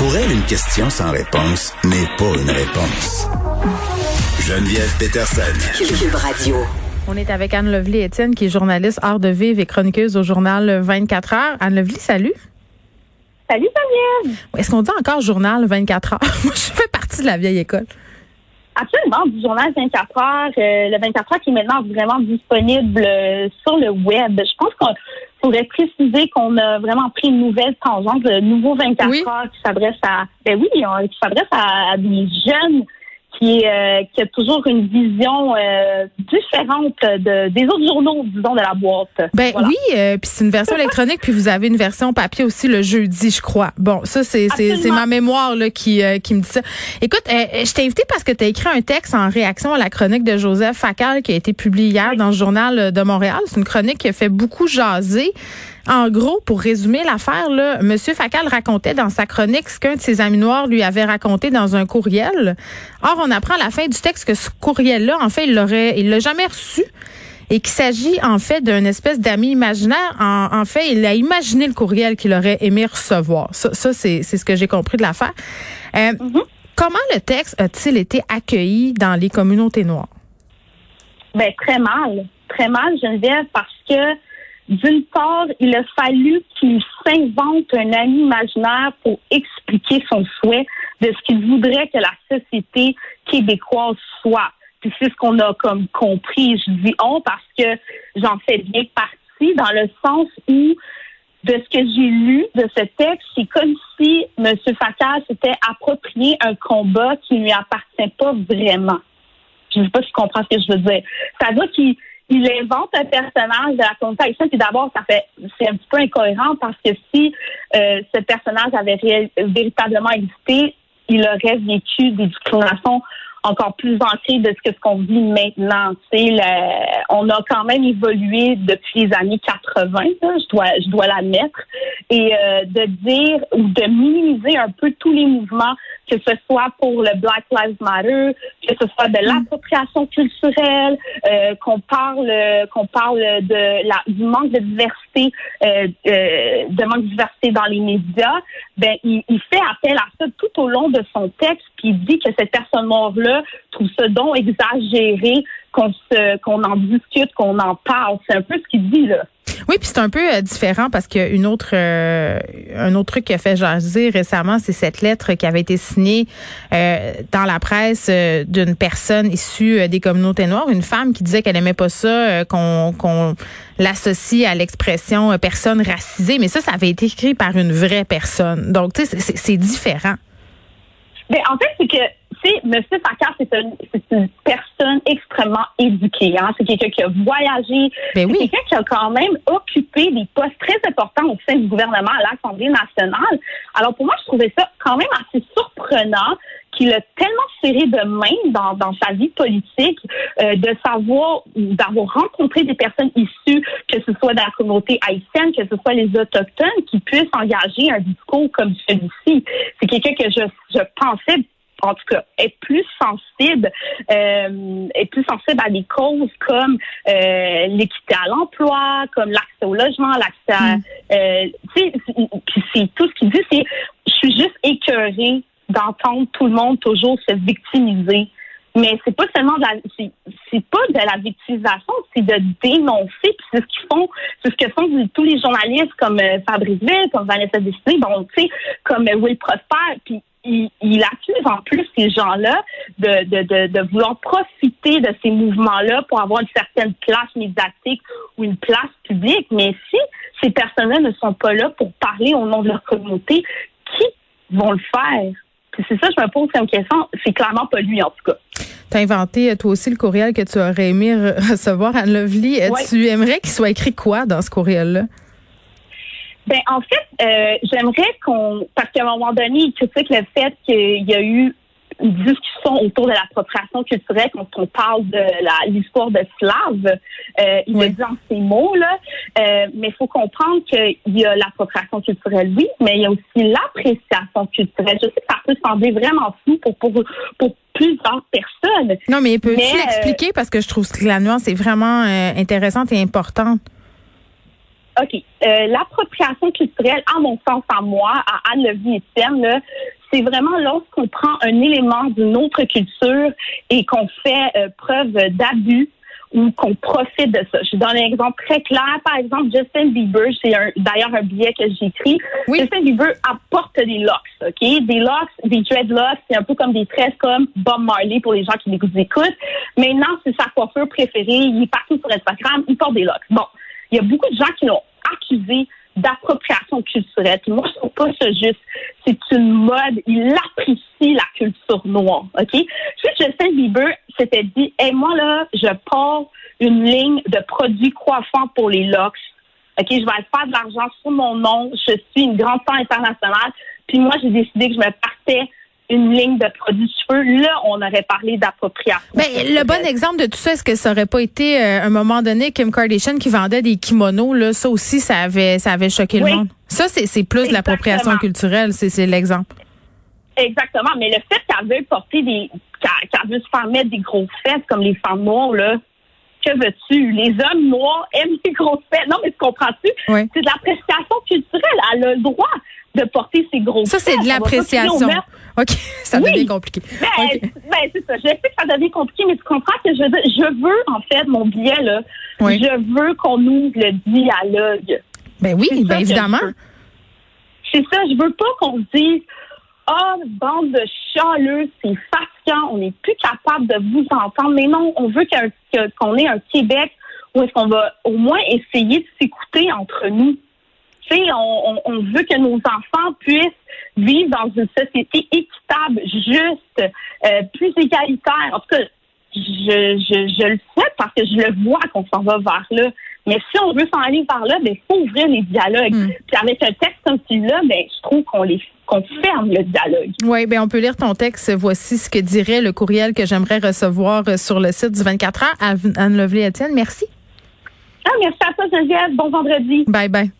Pour elle, une question sans réponse n'est pas une réponse. Geneviève Peterson. Cube Radio. On est avec Anne Lovely Étienne, qui est journaliste art de vivre et chroniqueuse au journal 24 heures. Anne Lovely, salut. Salut, Geneviève. Est-ce qu'on dit encore journal 24 heures? Moi, je fais partie de la vieille école. Absolument, du journal 24 heures. euh, le 24 heures qui est maintenant vraiment disponible euh, sur le web. Je pense qu'on pourrait préciser qu'on a vraiment pris une nouvelle tangente, le nouveau 24 Oui. heures qui s'adresse à, ben oui, qui s'adresse à, à des jeunes qui, euh, qui a toujours une vision euh, différente de, des autres journaux, disons, de la boîte. Ben Voilà. oui, euh, puis c'est une version électronique, puis vous avez une version papier aussi le jeudi, je crois. Bon, ça c'est c'est ma mémoire là qui euh, qui me dit ça. Écoute, euh, je t'ai invité parce que tu as écrit un texte en réaction à la chronique de Joseph Facal qui a été publiée hier dans le journal de Montréal. C'est une chronique qui a fait beaucoup jaser. En gros, pour résumer l'affaire, là, M. Facal racontait dans sa chronique ce qu'un de ses amis noirs lui avait raconté dans un courriel. Or, on apprend à la fin du texte que ce courriel-là, en fait, il l'aurait, il l'a jamais reçu et qu'il s'agit en fait d'une espèce d'ami imaginaire. En, en fait, il a imaginé le courriel qu'il aurait aimé recevoir. Ça, ça c'est, c'est ce que j'ai compris de l'affaire. Euh, Comment le texte a-t-il été accueilli dans les communautés noires? Ben, très mal. Très mal, Geneviève, parce que d'une part, il a fallu qu'il s'invente un ami imaginaire pour expliquer son souhait de ce qu'il voudrait que la société québécoise soit. Puis c'est ce qu'on a comme compris. Je dis on parce que j'en fais bien partie dans le sens où de ce que j'ai lu de ce texte, c'est comme si M. Facal s'était approprié un combat qui ne lui appartient pas vraiment. Je ne sais pas si tu comprends ce que je veux dire. C'est-à-dire qu'il il invente un personnage de la communauté haïtienne, puis d'abord, ça fait c'est un petit peu incohérent parce que si euh, ce personnage avait véritablement existé, il aurait vécu des discriminations encore plus ancrées de ce que ce qu'on vit maintenant. Le- on a quand même évolué depuis les années 80, là, je dois je dois l'admettre, et euh, de dire ou de minimiser un peu tous les mouvements que ce soit pour le Black Lives Matter, que ce soit de l'appropriation culturelle, euh, qu'on parle qu'on parle de la, du manque de diversité, euh, euh, de manque de diversité dans les médias, ben il, il fait appel à ça tout au long de son texte, puis il dit que cette personne noire-là trouve ça donc exagéré qu'on se qu'on en discute, qu'on en parle. C'est un peu ce qu'il dit là. Oui, puis c'est un peu euh, différent parce qu'il y a une autre, euh, un autre truc qui a fait jaser récemment, c'est cette lettre qui avait été signée euh, dans la presse d'une personne issue des communautés noires, une femme qui disait qu'elle aimait pas ça, qu'on qu'on l'associe à l'expression personne racisée, mais ça, ça avait été écrit par une vraie personne. Donc, tu sais, c'est- différent. Ben, en fait, c'est que, tu sais, M. C'est une, c'est une personne extrêmement éduquée. Hein? C'est quelqu'un qui a voyagé. Ben c'est oui. quelqu'un qui a quand même occupé des postes très importants au sein du gouvernement à l'Assemblée nationale. Alors, pour moi, je trouvais ça quand même assez surprenant qu'il a tellement serré de main dans, dans sa vie politique euh, de savoir d'avoir rencontré des personnes issues, que ce soit de la communauté haïtienne, que ce soit les autochtones, qui puissent engager un discours comme celui-ci. C'est quelqu'un que je, je pensais en tout cas, est plus sensible, euh, est plus sensible à des causes comme euh, l'équité à l'emploi, comme l'accès au logement, l'accès à, euh, tu sais, c'est- tout ce qu'il dit, c'est, je suis juste écœurée d'entendre tout le monde toujours se victimiser. Mais c'est pas seulement de la, c'est, pas de la victimisation, c'est de dénoncer. Puis c'est ce qu'ils font, c'est ce que font tous les journalistes comme Fabrice Ville, comme Vanessa Destiné, bon, tu sais, comme Will Prosper. Puis il, il accuse en plus ces gens-là de, de, de, de vouloir profiter de ces mouvements-là pour avoir une certaine place médiatique ou une place publique. Mais si ces personnes-là ne sont pas là pour parler au nom de leur communauté, qui vont le faire? C'est ça, je me pose comme question. C'est clairement pas lui, en tout cas. Tu as inventé, euh, toi aussi, le courriel que tu aurais aimé re- recevoir, Anne Lovely. Euh. Tu aimerais qu'il soit écrit quoi dans ce courriel-là? Ben, en fait, euh, j'aimerais qu'on, parce qu'à un moment donné, il critique le fait qu'il y a eu une discussion autour de l'appropriation culturelle quand on parle de l'histoire de Slav. Euh, il Oui. le dit en ces mots-là. Euh, mais il faut comprendre qu'il y a l'appropriation culturelle, oui, mais il y a aussi l'appréciation culturelle. Je sais que ça peut sembler vraiment flou pour, pour, pour plusieurs personnes. Non, mais peux-tu euh, l'expliquer? Parce que je trouve que la nuance est vraiment intéressante et importante. OK. Euh, L'appropriation culturelle, à mon sens, à moi, à Anne Levy Etienne, c'est vraiment lorsqu'on prend un élément d'une autre culture et qu'on fait euh, preuve d'abus ou qu'on profite de ça. Je donne un exemple très clair. Par exemple, Justin Bieber, c'est d'ailleurs un billet que j'ai écrit. Justin Bieber apporte des locks, OK? Des locks, des dreadlocks, c'est un peu comme des tresses comme Bob Marley pour les gens qui écoutent. Maintenant, c'est sa coiffure préférée. Il est partout sur Instagram. Il porte des locks. Bon, il y a beaucoup de gens qui l'ont accusé d'appropriation culturelle. moi, je trouve pas ça juste. C'est une mode. Il apprécie la culture noire. OK? Si Justin Bieber s'était dit, hey, moi, là, je porte une ligne de produits coiffants pour les locks. OK? Je vais faire de l'argent sur mon nom. Je suis une grande star internationale. Puis moi, j'ai décidé que je me partais une ligne de produits cheveux, là, on aurait parlé d'appropriation. Mais ben, le bon exemple de tout ça, est-ce que ça aurait pas été euh, un moment donné Kim Kardashian qui vendait des kimonos là, ça aussi ça avait ça avait choqué le monde. Ça c'est plus de l'appropriation culturelle, c'est l'exemple. Exactement, mais le fait qu'elle veuille porter des qu'elle veut se faire mettre des grosses fesses comme les femmes noires là, que veux-tu? Les hommes noirs aiment les grosses fesses. Non, mais tu comprends-tu? C'est de l'appréciation culturelle. Elle a le droit de porter ses gros Ça, c'est de l'appréciation. OK, ça devient compliqué. Ben, ben, c'est ça. Je sais que ça devient compliqué, mais tu comprends que je veux, je veux en fait, mon billet, là, je veux qu'on ouvre le dialogue. Ben oui, ben évidemment. C'est ça, je veux pas qu'on se dise Ah, oh, bande de chialeux, c'est on n'est plus capable de vous entendre. Mais non, on veut qu'on ait un Québec où est-ce qu'on va au moins essayer de s'écouter entre nous on, on, veut que nos enfants puissent vivre dans une société équitable, juste, euh, plus égalitaire. En tout cas, je le souhaite parce que je le vois qu'on s'en va vers là. Mais si on veut s'en aller par là, ben, il faut ouvrir les dialogues. Hmm. Puis avec un texte comme celui-là, ben, je trouve qu'on les qu'on ferme le dialogue. Oui, ben on peut lire ton texte. Voici ce que dirait le courriel que j'aimerais recevoir euh, sur le site du 24 heures. Anne Lovely Etienne, merci. Ah, merci à toi, Geneviève. Bon vendredi. Bye bye.